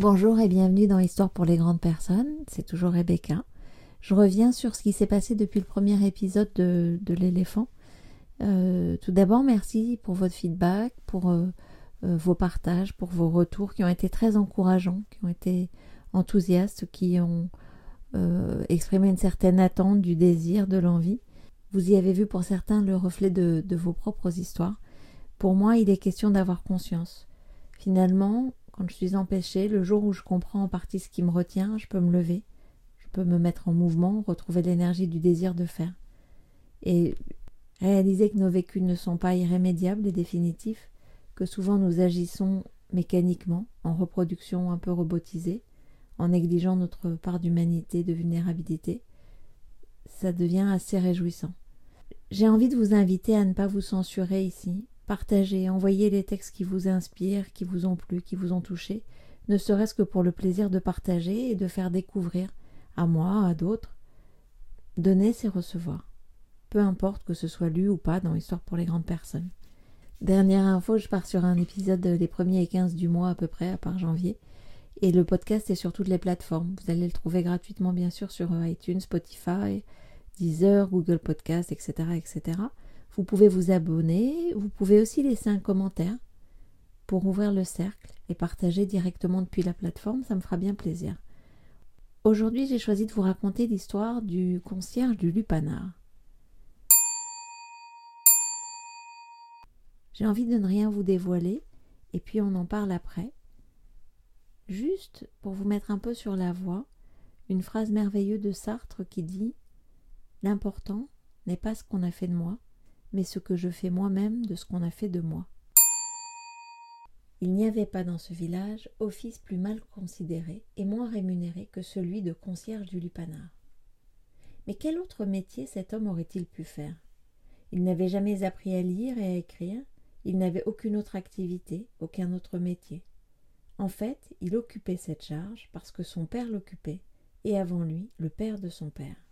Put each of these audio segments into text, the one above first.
Bonjour et bienvenue dans Histoire pour les grandes personnes, c'est toujours Rebecca. Je reviens sur ce qui s'est passé depuis le premier épisode de, l'éléphant. Euh, tout d'abord, merci pour votre feedback, pour euh, euh, vos partages, pour vos retours qui ont été très encourageants, qui ont été enthousiastes, qui ont exprimé une certaine attente, du désir, de l'envie. Vous y avez vu pour certains le reflet de vos propres histoires. Pour moi, il est question d'avoir conscience. Finalement, quand je suis empêchée, le jour où je comprends en partie ce qui me retient, je peux me lever, je peux me mettre en mouvement, retrouver l'énergie du désir de faire. Et réaliser que nos vécus ne sont pas irrémédiables et définitifs, que souvent nous agissons mécaniquement, en reproduction un peu robotisée, en négligeant notre part d'humanité, de vulnérabilité, ça devient assez réjouissant. J'ai envie de vous inviter à ne pas vous censurer ici, partagez, envoyez les textes qui vous inspirent, qui vous ont plu, qui vous ont touché, ne serait-ce que pour le plaisir de partager et de faire découvrir à moi, à d'autres. Donner, c'est recevoir. Peu importe que ce soit lu ou pas dans Histoire pour les grandes personnes. Dernière info, je pars sur un épisode des premiers et 15 du mois à peu près, à part janvier. Et le podcast est sur toutes les plateformes. Vous allez le trouver gratuitement, bien sûr, sur iTunes, Spotify, Deezer, Google Podcast, etc., etc. Vous pouvez vous abonner. Vous pouvez aussi laisser un commentaire pour ouvrir le cercle et partager directement depuis la plateforme. Ça me fera bien plaisir. Aujourd'hui, j'ai choisi de vous raconter l'histoire du concierge du Lupanar. J'ai envie de ne rien vous dévoiler, et puis on en parle après. Juste pour vous mettre un peu sur la voie, une phrase merveilleuse de Sartre qui dit L'important n'est pas ce qu'on a fait de moi, mais ce que je fais moi-même de ce qu'on a fait de moi. Il n'y avait pas dans ce village office plus mal considéré et moins rémunéré que celui de concierge du lupanar. Mais quel autre métier cet homme aurait-il pu faire? Il n'avait jamais appris à lire et à écrire, il n'avait aucune autre activité, aucun autre métier. En fait, il occupait cette charge parce que son père l'occupait, et avant lui, le père de son père.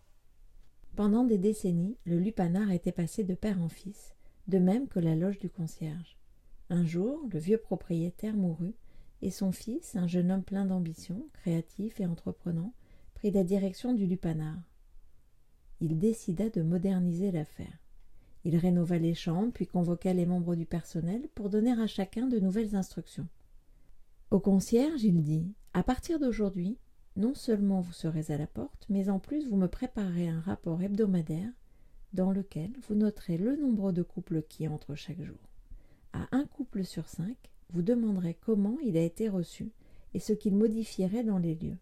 Pendant des décennies, le lupanar était passé de père en fils, de même que la loge du concierge. Un jour, le vieux propriétaire mourut, et son fils, un jeune homme plein d'ambition, créatif et entreprenant, prit la direction du lupanar. Il décida de moderniser l'affaire. Il rénova les chambres, puis convoqua les membres du personnel pour donner à chacun de nouvelles instructions. Au concierge, il dit À partir d'aujourd'hui, non seulement vous serez à la porte, mais en plus vous me préparez un rapport hebdomadaire dans lequel vous noterez le nombre de couples qui entrent chaque jour à un couple sur cinq, vous demanderez comment il a été reçu et ce qu'il modifierait dans les lieux.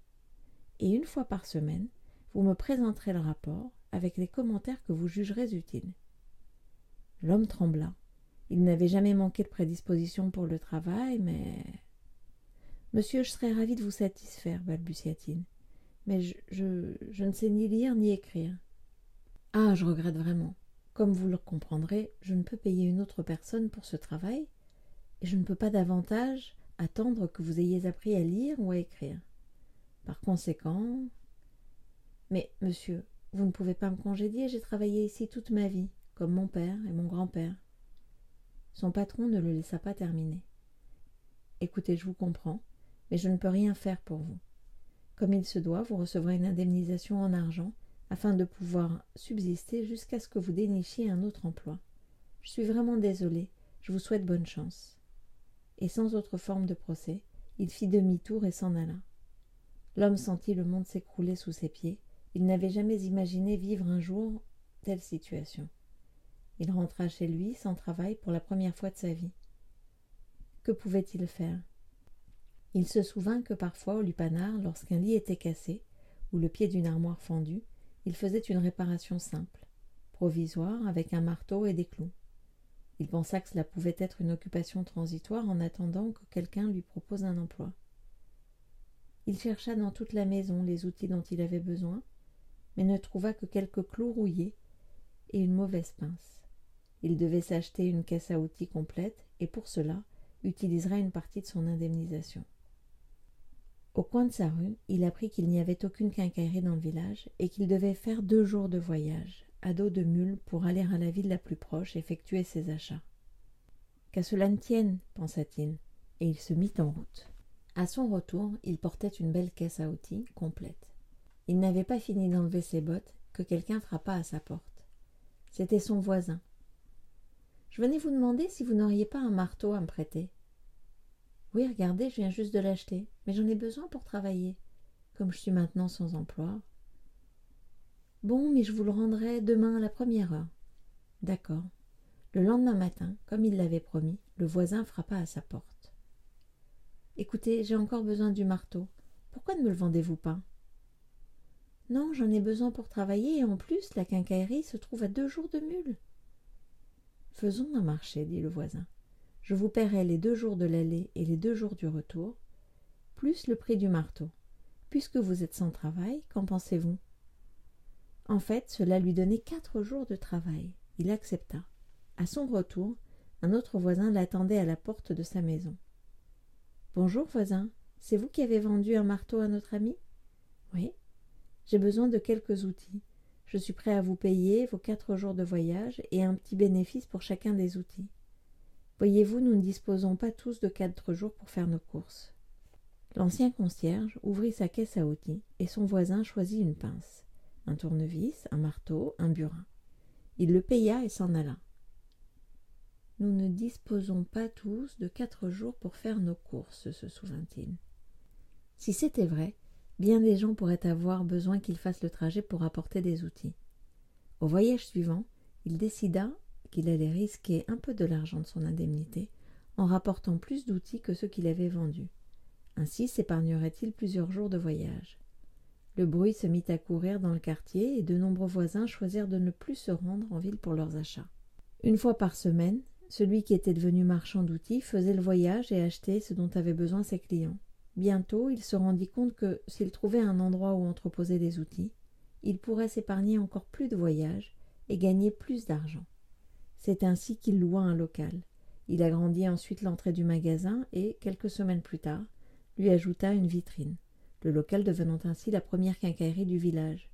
Et une fois par semaine, vous me présenterez le rapport avec les commentaires que vous jugerez utiles. L'homme trembla. Il n'avait jamais manqué de prédisposition pour le travail, mais. Monsieur, je serais ravi de vous satisfaire, balbutia-t-il. Mais je, je, je ne sais ni lire ni écrire. Ah, je regrette vraiment. Comme vous le comprendrez, je ne peux payer une autre personne pour ce travail, et je ne peux pas davantage attendre que vous ayez appris à lire ou à écrire. Par conséquent. Mais, monsieur, vous ne pouvez pas me congédier, j'ai travaillé ici toute ma vie, comme mon père et mon grand-père. Son patron ne le laissa pas terminer. Écoutez, je vous comprends, mais je ne peux rien faire pour vous. Comme il se doit, vous recevrez une indemnisation en argent afin de pouvoir subsister jusqu'à ce que vous dénichiez un autre emploi. Je suis vraiment désolé, je vous souhaite bonne chance. Et sans autre forme de procès, il fit demi-tour et s'en alla. L'homme sentit le monde s'écrouler sous ses pieds. Il n'avait jamais imaginé vivre un jour telle situation. Il rentra chez lui sans travail pour la première fois de sa vie. Que pouvait-il faire? Il se souvint que parfois au lupanar, lorsqu'un lit était cassé, ou le pied d'une armoire fendue, il faisait une réparation simple, provisoire, avec un marteau et des clous. Il pensa que cela pouvait être une occupation transitoire en attendant que quelqu'un lui propose un emploi. Il chercha dans toute la maison les outils dont il avait besoin, mais ne trouva que quelques clous rouillés et une mauvaise pince. Il devait s'acheter une caisse à outils complète et pour cela utilisera une partie de son indemnisation. Au coin de sa rue, il apprit qu'il n'y avait aucune quincaillerie dans le village et qu'il devait faire deux jours de voyage, à dos de mule, pour aller à la ville la plus proche effectuer ses achats. Qu'à cela ne tienne, pensa-t-il, et il se mit en route. À son retour, il portait une belle caisse à outils complète. Il n'avait pas fini d'enlever ses bottes que quelqu'un frappa à sa porte. C'était son voisin. Je venais vous demander si vous n'auriez pas un marteau à me prêter. Oui, regardez, je viens juste de l'acheter, mais j'en ai besoin pour travailler, comme je suis maintenant sans emploi. Bon, mais je vous le rendrai demain à la première heure. D'accord. Le lendemain matin, comme il l'avait promis, le voisin frappa à sa porte. Écoutez, j'ai encore besoin du marteau. Pourquoi ne me le vendez-vous pas? Non, j'en ai besoin pour travailler, et en plus, la quincaillerie se trouve à deux jours de mule. Faisons un marché, dit le voisin. Je vous paierai les deux jours de l'aller et les deux jours du retour, plus le prix du marteau. Puisque vous êtes sans travail, qu'en pensez-vous? En fait, cela lui donnait quatre jours de travail. Il accepta. À son retour, un autre voisin l'attendait à la porte de sa maison. Bonjour, voisin. C'est vous qui avez vendu un marteau à notre ami? Oui. J'ai besoin de quelques outils. Je suis prêt à vous payer vos quatre jours de voyage et un petit bénéfice pour chacun des outils. Voyez-vous, nous ne disposons pas tous de quatre jours pour faire nos courses. L'ancien concierge ouvrit sa caisse à outils et son voisin choisit une pince, un tournevis, un marteau, un burin. Il le paya et s'en alla. Nous ne disposons pas tous de quatre jours pour faire nos courses, se souvint-il. Si c'était vrai, bien des gens pourraient avoir besoin qu'il fasse le trajet pour apporter des outils. Au voyage suivant, il décida qu'il allait risquer un peu de l'argent de son indemnité en rapportant plus d'outils que ceux qu'il avait vendus. Ainsi s'épargnerait-il plusieurs jours de voyage. Le bruit se mit à courir dans le quartier et de nombreux voisins choisirent de ne plus se rendre en ville pour leurs achats. Une fois par semaine, celui qui était devenu marchand d'outils faisait le voyage et achetait ce dont avaient besoin ses clients. Bientôt, il se rendit compte que, s'il trouvait un endroit où entreposer des outils, il pourrait s'épargner encore plus de voyages et gagner plus d'argent. C'est ainsi qu'il loua un local. Il agrandit ensuite l'entrée du magasin et, quelques semaines plus tard, lui ajouta une vitrine, le local devenant ainsi la première quincaillerie du village.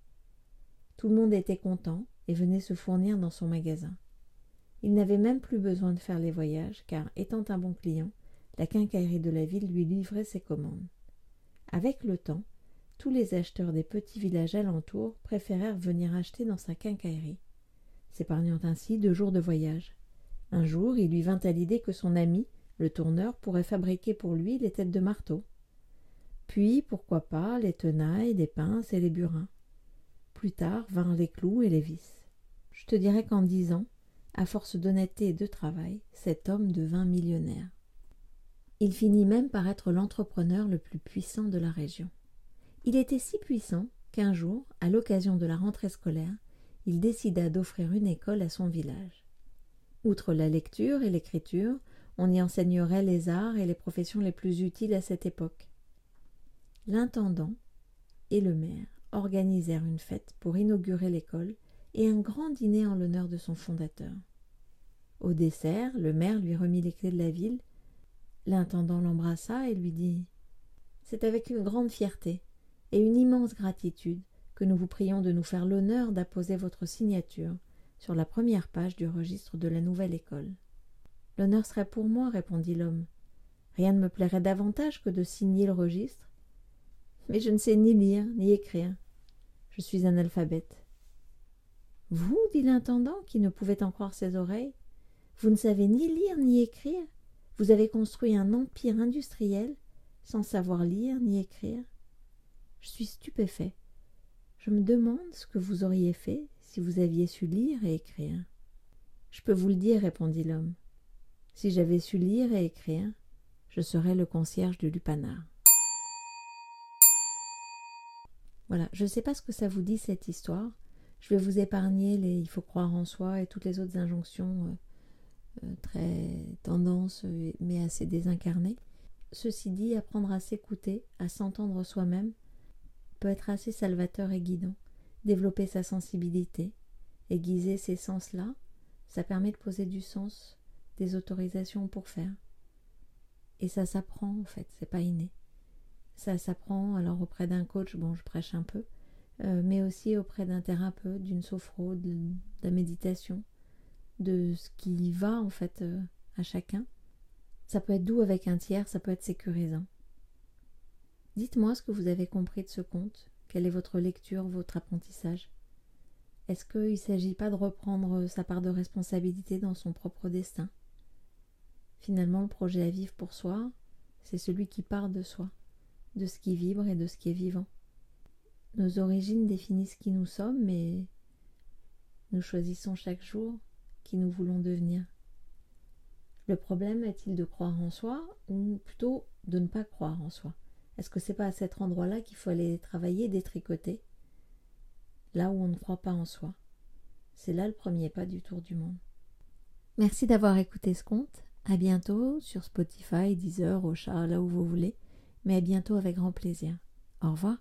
Tout le monde était content et venait se fournir dans son magasin. Il n'avait même plus besoin de faire les voyages, car, étant un bon client, la quincaillerie de la ville lui livrait ses commandes. Avec le temps, tous les acheteurs des petits villages alentours préférèrent venir acheter dans sa quincaillerie, s'épargnant ainsi deux jours de voyage. Un jour, il lui vint à l'idée que son ami, le tourneur, pourrait fabriquer pour lui les têtes de marteau. Puis, pourquoi pas, les tenailles, les pinces et les burins. Plus tard vinrent les clous et les vis. Je te dirais qu'en dix ans, à force d'honnêteté et de travail, cet homme devint millionnaire. Il finit même par être l'entrepreneur le plus puissant de la région. Il était si puissant qu'un jour, à l'occasion de la rentrée scolaire, il décida d'offrir une école à son village. Outre la lecture et l'écriture, on y enseignerait les arts et les professions les plus utiles à cette époque. L'intendant et le maire organisèrent une fête pour inaugurer l'école et un grand dîner en l'honneur de son fondateur. Au dessert, le maire lui remit les clés de la ville. L'intendant l'embrassa et lui dit C'est avec une grande fierté et une immense gratitude que nous vous prions de nous faire l'honneur d'apposer votre signature sur la première page du registre de la nouvelle école. L'honneur serait pour moi, répondit l'homme. Rien ne me plairait davantage que de signer le registre. Mais je ne sais ni lire ni écrire. Je suis un alphabète. Vous dit l'intendant, qui ne pouvait en croire ses oreilles. Vous ne savez ni lire ni écrire. Vous avez construit un empire industriel sans savoir lire ni écrire. Je suis stupéfait. Je me demande ce que vous auriez fait si vous aviez su lire et écrire. Je peux vous le dire, répondit l'homme. Si j'avais su lire et écrire, je serais le concierge du lupanar. Voilà, je ne sais pas ce que ça vous dit cette histoire. Je vais vous épargner les il faut croire en soi et toutes les autres injonctions euh, euh, très tendances mais assez désincarnées. Ceci dit, apprendre à s'écouter, à s'entendre soi-même, peut être assez salvateur et guidant. Développer sa sensibilité, aiguiser ces sens-là, ça permet de poser du sens, des autorisations pour faire. Et ça s'apprend en fait, c'est pas inné. Ça s'apprend alors auprès d'un coach, bon je prêche un peu, euh, mais aussi auprès d'un thérapeute, d'une sophro, de, la méditation, de ce qui va en fait euh, à chacun. Ça peut être doux avec un tiers, ça peut être sécurisant. Dites-moi ce que vous avez compris de ce conte. Quelle est votre lecture, votre apprentissage? Est-ce qu'il ne s'agit pas de reprendre sa part de responsabilité dans son propre destin? Finalement, le projet à vivre pour soi, c'est celui qui part de soi, de ce qui vibre et de ce qui est vivant. Nos origines définissent qui nous sommes, mais nous choisissons chaque jour qui nous voulons devenir. Le problème est-il de croire en soi ou plutôt de ne pas croire en soi? Est-ce que c'est pas à cet endroit-là qu'il faut aller travailler, détricoter Là où on ne croit pas en soi? C'est là le premier pas du tour du monde. Merci d'avoir écouté ce conte. À bientôt sur Spotify, Deezer, Ocha, là où vous voulez. Mais à bientôt avec grand plaisir. Au revoir.